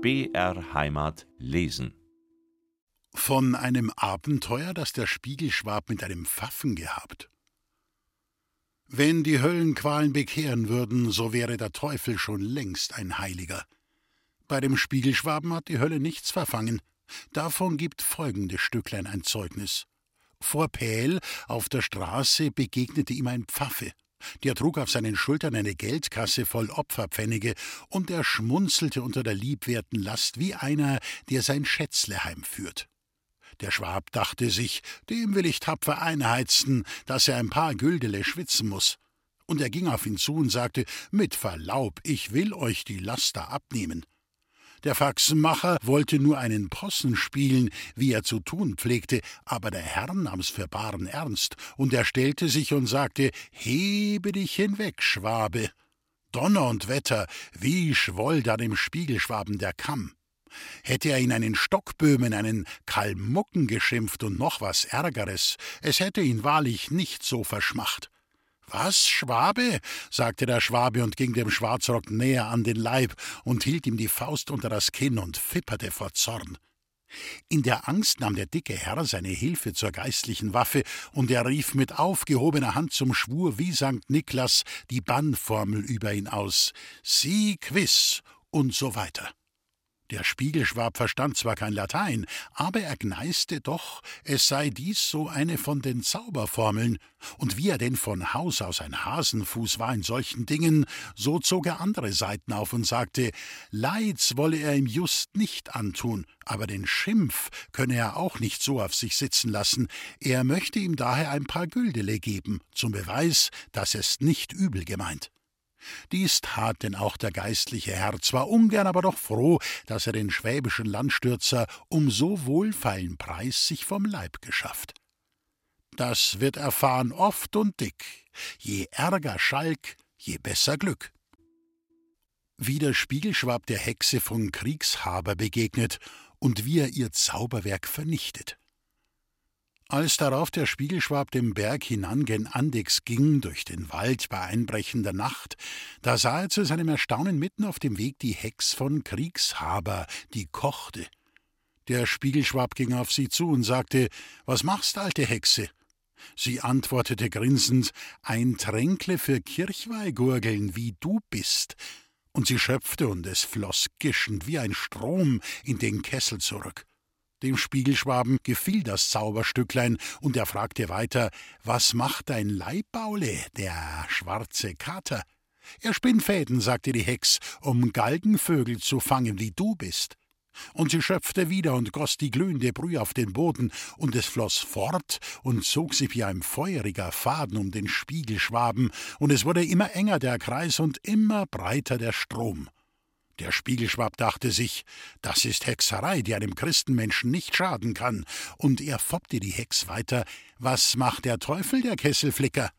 BR Heimat lesen. Von einem Abenteuer, das der Spiegelschwab mit einem Pfaffen gehabt. Wenn die Höllenqualen bekehren würden, so wäre der Teufel schon längst ein Heiliger. Bei dem Spiegelschwaben hat die Hölle nichts verfangen. Davon gibt folgendes Stücklein ein Zeugnis. Vor Pähl auf der Straße begegnete ihm ein Pfaffe. Der trug auf seinen Schultern eine Geldkasse voll Opferpfennige, und er schmunzelte unter der liebwerten Last wie einer, der sein Schätzle heimführt. Der Schwab dachte sich, dem will ich tapfer einheizen, dass er ein paar Güldele schwitzen muss. Und er ging auf ihn zu und sagte, mit Verlaub, ich will euch die Laster abnehmen. Der Faxenmacher wollte nur einen Possen spielen, wie er zu tun pflegte, aber der Herr nahm's für baren Ernst, und er stellte sich und sagte, Hebe dich hinweg, Schwabe. Donner und Wetter, wie schwoll da dem Spiegelschwaben der Kamm. Hätte er ihn einen Stockböhmen, einen Kalmucken geschimpft und noch was Ärgeres, es hätte ihn wahrlich nicht so verschmacht. Was, Schwabe? sagte der Schwabe und ging dem Schwarzrock näher an den Leib und hielt ihm die Faust unter das Kinn und fipperte vor Zorn. In der Angst nahm der dicke Herr seine Hilfe zur geistlichen Waffe, und er rief mit aufgehobener Hand zum Schwur wie Sankt Niklas die Bannformel über ihn aus: Sie quiss und so weiter. Der Spiegelschwab verstand zwar kein Latein, aber er gneiste doch, es sei dies so eine von den Zauberformeln, und wie er denn von Haus aus ein Hasenfuß war in solchen Dingen, so zog er andere Seiten auf und sagte, Leids wolle er ihm just nicht antun, aber den Schimpf könne er auch nicht so auf sich sitzen lassen, er möchte ihm daher ein paar Güldele geben, zum Beweis, dass es nicht übel gemeint. Dies tat denn auch der geistliche Herr, zwar ungern, aber doch froh, dass er den schwäbischen Landstürzer um so wohlfeilen Preis sich vom Leib geschafft. Das wird erfahren oft und dick, je ärger Schalk, je besser Glück. Wie der Spiegelschwab der Hexe von Kriegshaber begegnet und wie er ihr Zauberwerk vernichtet. Als darauf der Spiegelschwab den Berg hinan gen Andix ging, durch den Wald bei einbrechender Nacht, da sah er zu seinem Erstaunen mitten auf dem Weg die Hex von Kriegshaber, die kochte. Der Spiegelschwab ging auf sie zu und sagte: Was machst, alte Hexe? Sie antwortete grinsend: Ein Tränkle für Kirchweihgurgeln, wie du bist. Und sie schöpfte, und es floß gischend wie ein Strom in den Kessel zurück. Dem Spiegelschwaben gefiel das Zauberstücklein, und er fragte weiter Was macht dein Leibbaule, der schwarze Kater? Er spinnt Fäden, sagte die Hex, um Galgenvögel zu fangen, wie du bist. Und sie schöpfte wieder und goss die glühende Brühe auf den Boden, und es floß fort und zog sich wie ein feuriger Faden um den Spiegelschwaben, und es wurde immer enger der Kreis und immer breiter der Strom. Der Spiegelschwab dachte sich, das ist Hexerei, die einem Christenmenschen nicht schaden kann, und er foppte die Hex weiter, was macht der Teufel, der Kesselflicker?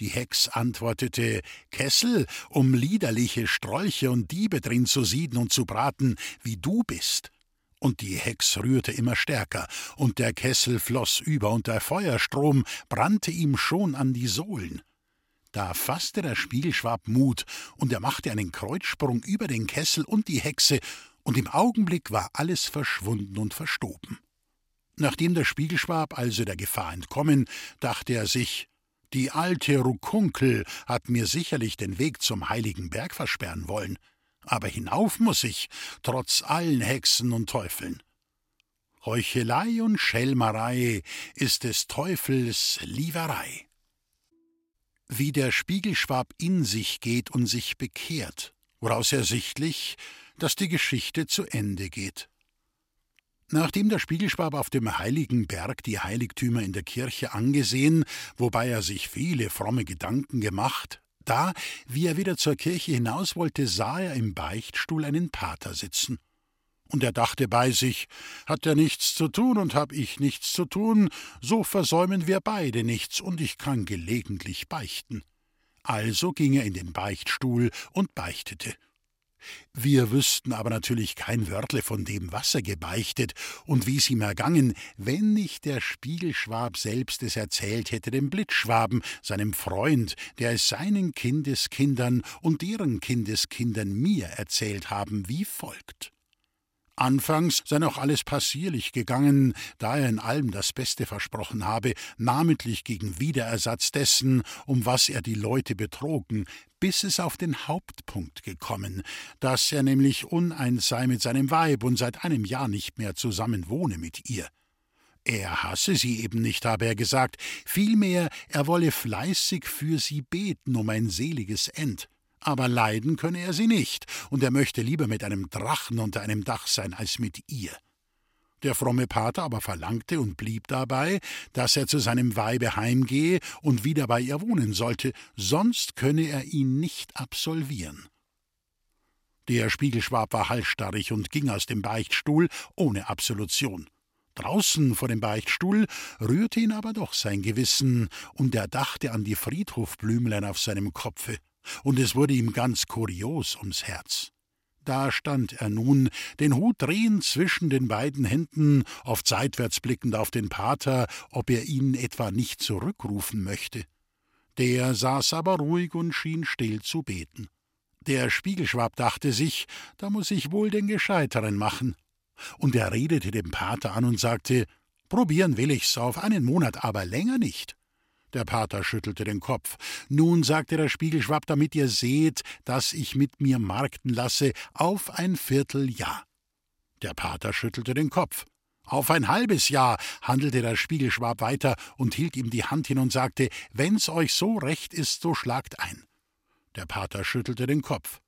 Die Hex antwortete, Kessel, um liederliche Strolche und Diebe drin zu sieden und zu braten, wie du bist. Und die Hex rührte immer stärker, und der Kessel floß über, und der Feuerstrom brannte ihm schon an die Sohlen. Da fasste der Spiegelschwab Mut, und er machte einen Kreuzsprung über den Kessel und die Hexe, und im Augenblick war alles verschwunden und verstoben. Nachdem der Spiegelschwab also der Gefahr entkommen, dachte er sich, die alte Rukunkel hat mir sicherlich den Weg zum heiligen Berg versperren wollen, aber hinauf muss ich, trotz allen Hexen und Teufeln. Heuchelei und Schelmerei ist des Teufels Lieverei wie der Spiegelschwab in sich geht und sich bekehrt, woraus ersichtlich, dass die Geschichte zu Ende geht. Nachdem der Spiegelschwab auf dem heiligen Berg die Heiligtümer in der Kirche angesehen, wobei er sich viele fromme Gedanken gemacht, da, wie er wieder zur Kirche hinaus wollte, sah er im Beichtstuhl einen Pater sitzen und er dachte bei sich, hat er nichts zu tun und hab ich nichts zu tun, so versäumen wir beide nichts und ich kann gelegentlich beichten. Also ging er in den Beichtstuhl und beichtete. Wir wüssten aber natürlich kein Wörtle von dem, was er gebeichtet und wie es ihm ergangen, wenn nicht der Spiegelschwab selbst es erzählt hätte dem Blitzschwaben, seinem Freund, der es seinen Kindeskindern und deren Kindeskindern mir erzählt haben, wie folgt. Anfangs sei noch alles passierlich gegangen, da er in allem das Beste versprochen habe, namentlich gegen Wiederersatz dessen, um was er die Leute betrogen, bis es auf den Hauptpunkt gekommen, dass er nämlich uneins sei mit seinem Weib und seit einem Jahr nicht mehr zusammen wohne mit ihr. Er hasse sie eben nicht, habe er gesagt, vielmehr er wolle fleißig für sie beten um ein seliges End aber leiden könne er sie nicht, und er möchte lieber mit einem Drachen unter einem Dach sein als mit ihr. Der fromme Pater aber verlangte und blieb dabei, dass er zu seinem Weibe heimgehe und wieder bei ihr wohnen sollte, sonst könne er ihn nicht absolvieren. Der Spiegelschwab war halsstarrig und ging aus dem Beichtstuhl ohne Absolution. Draußen vor dem Beichtstuhl rührte ihn aber doch sein Gewissen, und er dachte an die Friedhofblümlein auf seinem Kopfe und es wurde ihm ganz kurios ums Herz. Da stand er nun, den Hut drehend zwischen den beiden Händen, oft seitwärts blickend auf den Pater, ob er ihn etwa nicht zurückrufen möchte. Der saß aber ruhig und schien still zu beten. Der Spiegelschwab dachte sich, da muss ich wohl den Gescheiteren machen. Und er redete dem Pater an und sagte, probieren will ich's auf einen Monat, aber länger nicht. Der Pater schüttelte den Kopf. Nun, sagte der Spiegelschwapp, damit ihr seht, dass ich mit mir markten lasse, auf ein Vierteljahr. Der Pater schüttelte den Kopf. Auf ein halbes Jahr, handelte der Spiegelschwab weiter und hielt ihm die Hand hin und sagte, wenn's euch so recht ist, so schlagt ein. Der Pater schüttelte den Kopf.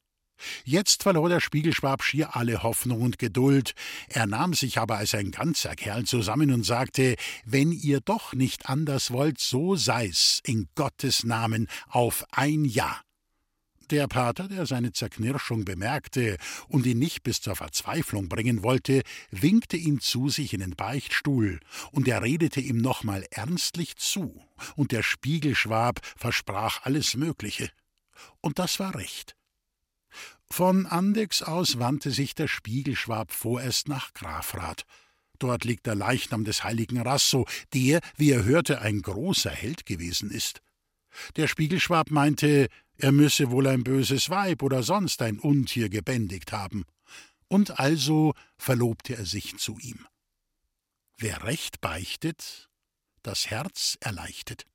Jetzt verlor der Spiegelschwab schier alle Hoffnung und Geduld, er nahm sich aber als ein ganzer Kerl zusammen und sagte, wenn ihr doch nicht anders wollt, so sei's, in Gottes Namen, auf ein Jahr. Der Pater, der seine Zerknirschung bemerkte und ihn nicht bis zur Verzweiflung bringen wollte, winkte ihn zu sich in den Beichtstuhl, und er redete ihm nochmal ernstlich zu, und der Spiegelschwab versprach alles Mögliche. Und das war recht. Von Andex aus wandte sich der Spiegelschwab vorerst nach Grafrath. Dort liegt der Leichnam des heiligen Rasso, der, wie er hörte, ein großer Held gewesen ist. Der Spiegelschwab meinte, er müsse wohl ein böses Weib oder sonst ein Untier gebändigt haben. Und also verlobte er sich zu ihm. Wer Recht beichtet, das Herz erleichtet.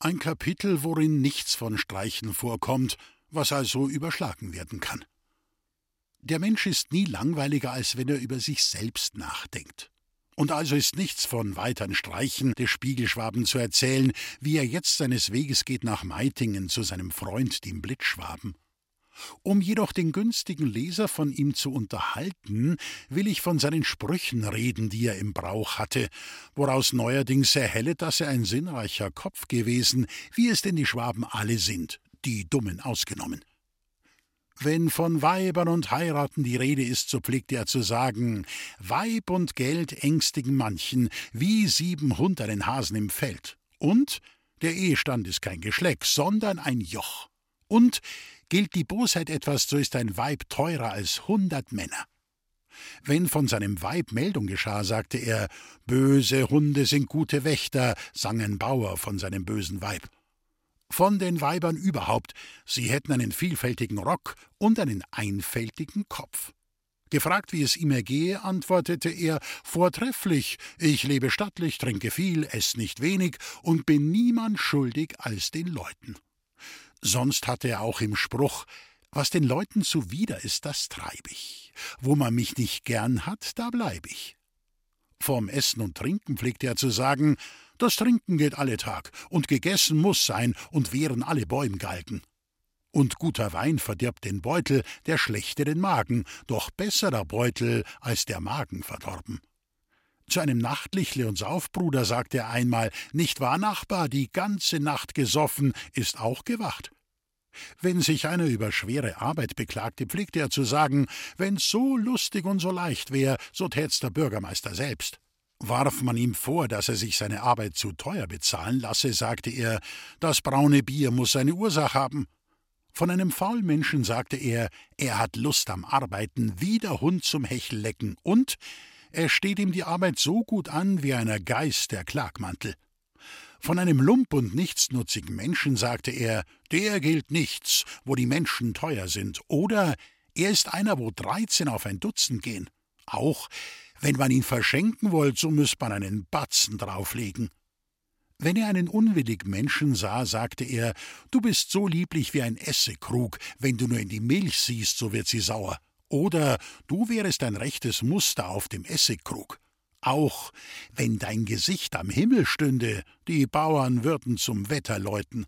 Ein Kapitel, worin nichts von Streichen vorkommt was also überschlagen werden kann. Der Mensch ist nie langweiliger, als wenn er über sich selbst nachdenkt. Und also ist nichts von weiteren Streichen des Spiegelschwaben zu erzählen, wie er jetzt seines Weges geht nach Meitingen zu seinem Freund, dem Blitzschwaben. Um jedoch den günstigen Leser von ihm zu unterhalten, will ich von seinen Sprüchen reden, die er im Brauch hatte, woraus neuerdings erhellet, dass er ein sinnreicher Kopf gewesen, wie es denn die Schwaben alle sind, die Dummen ausgenommen. Wenn von Weibern und Heiraten die Rede ist, so pflegt er zu sagen, Weib und Geld ängstigen manchen, wie sieben Hund einen Hasen im Feld. Und der Ehestand ist kein Geschleck, sondern ein Joch. Und gilt die Bosheit etwas, so ist ein Weib teurer als hundert Männer. Wenn von seinem Weib Meldung geschah, sagte er, böse Hunde sind gute Wächter, sang ein Bauer von seinem bösen Weib von den Weibern überhaupt, sie hätten einen vielfältigen Rock und einen einfältigen Kopf. Gefragt, wie es ihm ergehe, antwortete er Vortrefflich, ich lebe stattlich, trinke viel, ess nicht wenig und bin niemand schuldig als den Leuten. Sonst hatte er auch im Spruch Was den Leuten zuwider ist, das treib ich. Wo man mich nicht gern hat, da bleib ich. Vorm Essen und Trinken pflegte er zu sagen das Trinken geht alle Tag, und gegessen muss sein, und wären alle Bäume galten. Und guter Wein verdirbt den Beutel, der schlechte den Magen, doch besserer Beutel als der Magen verdorben. Zu einem Nachtlichle und Saufbruder sagte er einmal, nicht wahr, Nachbar, die ganze Nacht gesoffen, ist auch gewacht. Wenn sich einer über schwere Arbeit beklagte, pflegte er zu sagen, wenn's so lustig und so leicht wär, so tät's der Bürgermeister selbst. Warf man ihm vor, dass er sich seine Arbeit zu teuer bezahlen lasse, sagte er, das braune Bier muss seine Ursache haben. Von einem Faulmenschen sagte er, er hat Lust am Arbeiten, wie der Hund zum Hechellecken, und er steht ihm die Arbeit so gut an wie einer Geist der Klagmantel. Von einem Lump und nichtsnutzigen Menschen sagte er, der gilt nichts, wo die Menschen teuer sind, oder Er ist einer, wo dreizehn auf ein Dutzend gehen. Auch wenn man ihn verschenken wollt, so müsst man einen Batzen drauflegen. Wenn er einen unwillig Menschen sah, sagte er, du bist so lieblich wie ein Essigkrug, wenn du nur in die Milch siehst, so wird sie sauer. Oder du wärest ein rechtes Muster auf dem Essigkrug. Auch wenn dein Gesicht am Himmel stünde, die Bauern würden zum Wetter läuten.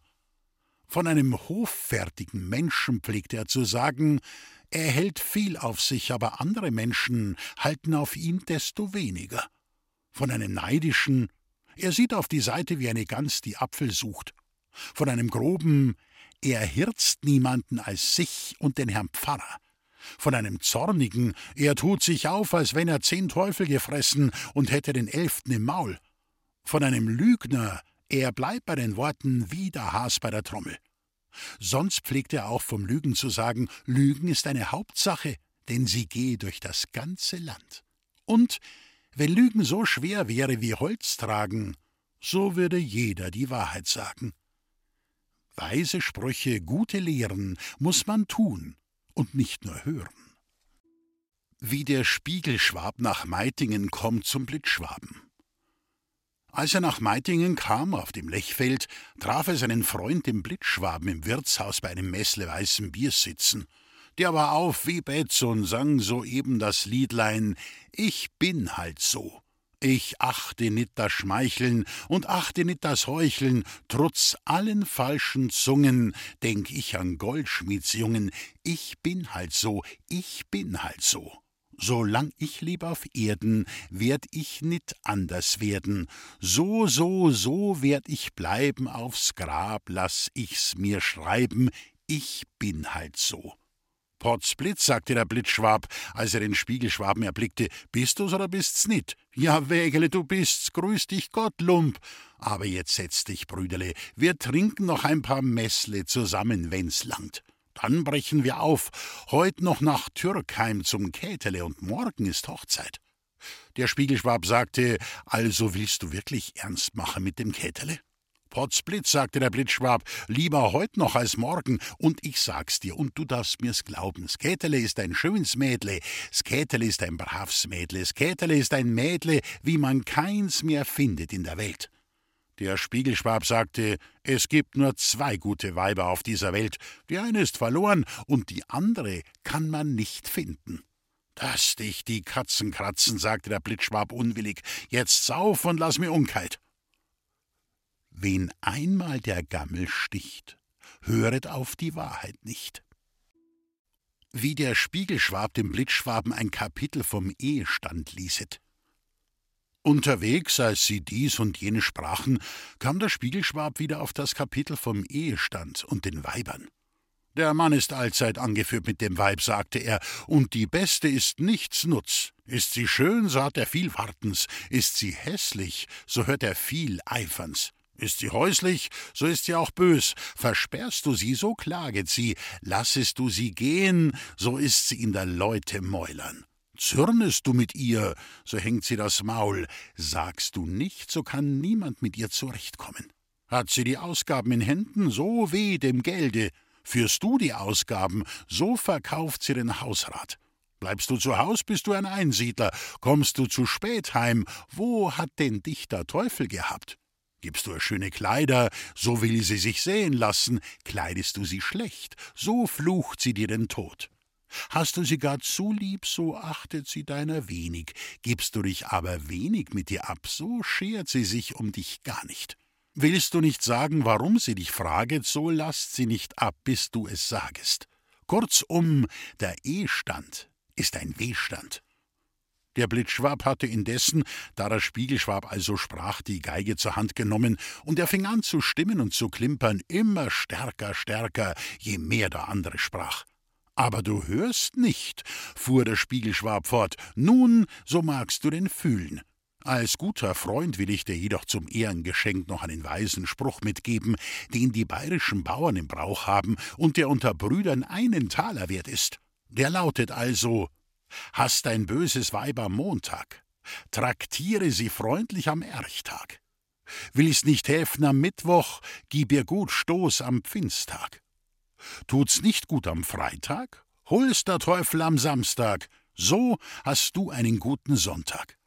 Von einem hoffärtigen Menschen pflegte er zu sagen, er hält viel auf sich, aber andere Menschen halten auf ihn desto weniger. Von einem neidischen, er sieht auf die Seite wie eine Gans, die Apfel sucht. Von einem groben, er hirzt niemanden als sich und den Herrn Pfarrer. Von einem zornigen, er tut sich auf, als wenn er zehn Teufel gefressen und hätte den elften im Maul. Von einem Lügner, er bleibt bei den Worten wie der Has bei der Trommel. Sonst pflegt er auch vom Lügen zu sagen, Lügen ist eine Hauptsache, denn sie gehe durch das ganze Land. Und wenn Lügen so schwer wäre wie Holz tragen, so würde jeder die Wahrheit sagen. Weise Sprüche, gute Lehren muss man tun und nicht nur hören. Wie der Spiegelschwab nach Meitingen kommt zum Blitzschwaben. Als er nach Meitingen kam, auf dem Lechfeld, traf er seinen Freund im Blitzschwaben im Wirtshaus bei einem Messle weißen Bier sitzen – der war auf wie Betz und sang soeben das Liedlein Ich bin halt so. Ich achte nit das Schmeicheln und achte nit das Heucheln, trotz allen falschen Zungen, denk ich an Goldschmiedsjungen, ich bin halt so, ich bin halt so. Solang ich leb auf Erden, werd ich nit anders werden. So, so, so werd ich bleiben aufs Grab, lass ich's mir schreiben, ich bin halt so. Potzblitz, sagte der Blitzschwab, als er den Spiegelschwaben erblickte, bist du's oder bist's nit? Ja, Wägele, du bist's, grüß dich Gott, Lump. Aber jetzt setz dich, Brüderle, wir trinken noch ein paar Messle zusammen, wenn's langt. Dann brechen wir auf, heut noch nach Türkheim zum Kätele und morgen ist Hochzeit. Der Spiegelschwab sagte, also willst du wirklich ernst machen mit dem Kätele? Potzblitz, sagte der Blitzschwab, lieber heut noch als morgen, und ich sag's dir, und du darfst mir's glauben, Skätele ist ein schönes Mädle, Skätele ist ein bravs Mädle, Skätele ist ein Mädle, wie man keins mehr findet in der Welt. Der Spiegelschwab sagte, es gibt nur zwei gute Weiber auf dieser Welt, die eine ist verloren und die andere kann man nicht finden. Dass dich die Katzen kratzen, sagte der Blitzschwab unwillig, jetzt sauf und lass mir Unkheit. Wen einmal der Gammel sticht, höret auf die Wahrheit nicht. Wie der Spiegelschwab dem Blitzschwaben ein Kapitel vom Ehestand ließet. Unterwegs, als sie dies und jene sprachen, kam der Spiegelschwab wieder auf das Kapitel vom Ehestand und den Weibern. Der Mann ist allzeit angeführt mit dem Weib, sagte er, und die Beste ist nichts Nutz. Ist sie schön, so hat er viel Wartens, ist sie hässlich, so hört er viel Eiferns. Ist sie häuslich, so ist sie auch bös. Versperrst du sie, so klaget sie. Lassest du sie gehen, so ist sie in der Leute Mäulern. Zürnest du mit ihr, so hängt sie das Maul. Sagst du nicht, so kann niemand mit ihr zurechtkommen. Hat sie die Ausgaben in Händen, so weh dem Gelde. Führst du die Ausgaben, so verkauft sie den Hausrat. Bleibst du zu Haus, bist du ein Einsiedler. Kommst du zu spät heim, wo hat denn dich der Teufel gehabt? Gibst du ihr schöne Kleider, so will sie sich sehen lassen, kleidest du sie schlecht, so flucht sie dir den Tod. Hast du sie gar zu lieb, so achtet sie deiner wenig, gibst du dich aber wenig mit ihr ab, so schert sie sich um dich gar nicht. Willst du nicht sagen, warum sie dich fraget, so lasst sie nicht ab, bis du es sagest. Kurzum, der Ehstand ist ein Wehstand. Der Blitzschwab hatte indessen, da der Spiegelschwab also sprach, die Geige zur Hand genommen, und er fing an zu stimmen und zu klimpern, immer stärker, stärker, je mehr der andere sprach. Aber du hörst nicht, fuhr der Spiegelschwab fort, nun, so magst du denn fühlen. Als guter Freund will ich dir jedoch zum Ehrengeschenk noch einen weisen Spruch mitgeben, den die bayerischen Bauern im Brauch haben und der unter Brüdern einen Taler wert ist. Der lautet also Hast ein böses Weib am Montag, traktiere sie freundlich am Erchtag. Willst nicht helfen am Mittwoch, gib ihr gut Stoß am Pfingsttag. Tut's nicht gut am Freitag, Hol's der Teufel am Samstag, so hast du einen guten Sonntag.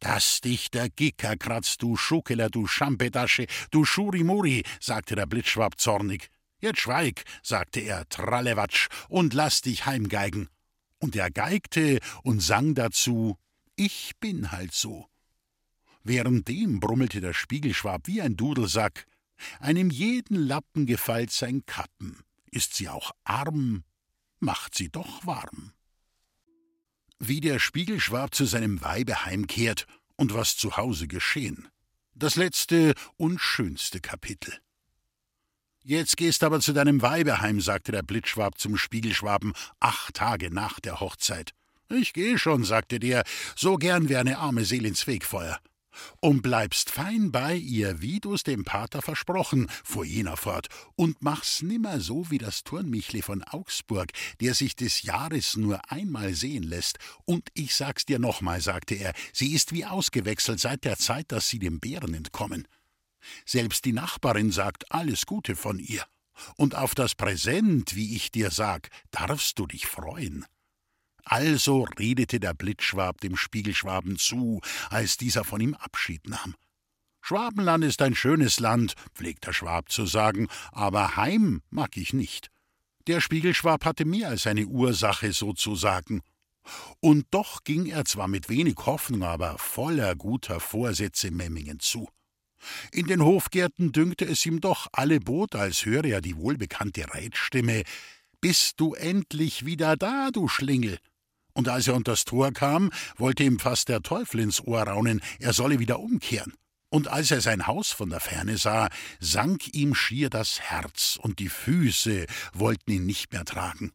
Dass dich der Gicker kratzt, du Schukeler, du Schampedasche, du Schurimuri, sagte der Blitzschwab zornig. Jetzt schweig, sagte er, Trallewatsch, und lass dich heimgeigen. Und er geigte und sang dazu, ich bin halt so. Währenddem brummelte der Spiegelschwab wie ein Dudelsack, einem jeden Lappen gefällt sein Kappen, ist sie auch arm, macht sie doch warm wie der Spiegelschwab zu seinem Weibe heimkehrt und was zu Hause geschehen. Das letzte und schönste Kapitel. Jetzt gehst aber zu deinem Weibe heim, sagte der Blitzschwab zum Spiegelschwaben acht Tage nach der Hochzeit. Ich gehe schon, sagte der, so gern wär eine arme Seele ins Wegfeuer und bleibst fein bei ihr, wie du's dem Pater versprochen, fuhr jener fort, und mach's nimmer so wie das Turnmichli von Augsburg, der sich des Jahres nur einmal sehen lässt. Und ich sag's dir nochmal, sagte er, sie ist wie ausgewechselt seit der Zeit, dass sie dem Bären entkommen. Selbst die Nachbarin sagt alles Gute von ihr. Und auf das Präsent, wie ich dir sag, darfst du dich freuen. Also redete der Blitzschwab dem Spiegelschwaben zu, als dieser von ihm Abschied nahm. Schwabenland ist ein schönes Land, pflegt der Schwab zu sagen, aber heim mag ich nicht. Der Spiegelschwab hatte mehr als eine Ursache sozusagen. Und doch ging er zwar mit wenig Hoffnung, aber voller guter Vorsätze Memmingen zu. In den Hofgärten dünkte es ihm doch alle Bot, als höre er die wohlbekannte Reitstimme Bist du endlich wieder da, du Schlingel? Und als er unters Tor kam, wollte ihm fast der Teufel ins Ohr raunen, er solle wieder umkehren. Und als er sein Haus von der Ferne sah, sank ihm schier das Herz, und die Füße wollten ihn nicht mehr tragen.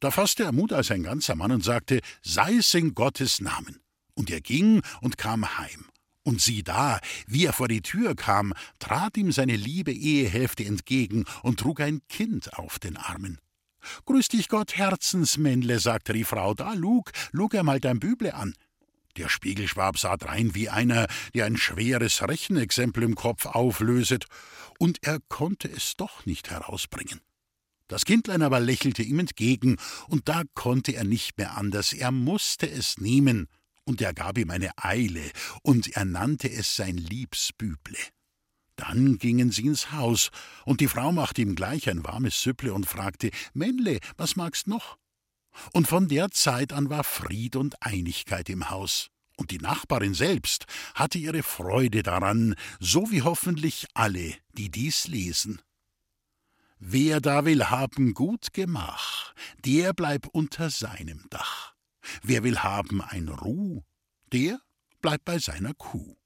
Da fasste er Mut als ein ganzer Mann und sagte, sei es in Gottes Namen. Und er ging und kam heim. Und sieh da, wie er vor die Tür kam, trat ihm seine liebe Ehehälfte entgegen und trug ein Kind auf den Armen. Grüß dich Gott, Herzensmännle, sagte die Frau, da lug, lug er mal dein Büble an. Der Spiegelschwab sah drein wie einer, der ein schweres Rechenexempel im Kopf auflöset, und er konnte es doch nicht herausbringen. Das Kindlein aber lächelte ihm entgegen, und da konnte er nicht mehr anders, er musste es nehmen, und er gab ihm eine Eile, und er nannte es sein Liebsbüble. Dann gingen sie ins Haus, und die Frau machte ihm gleich ein warmes Süpple und fragte: Männle, was magst noch? Und von der Zeit an war Fried und Einigkeit im Haus. Und die Nachbarin selbst hatte ihre Freude daran, so wie hoffentlich alle, die dies lesen. Wer da will haben gut Gemach, der bleib unter seinem Dach. Wer will haben ein Ruh, der bleib bei seiner Kuh.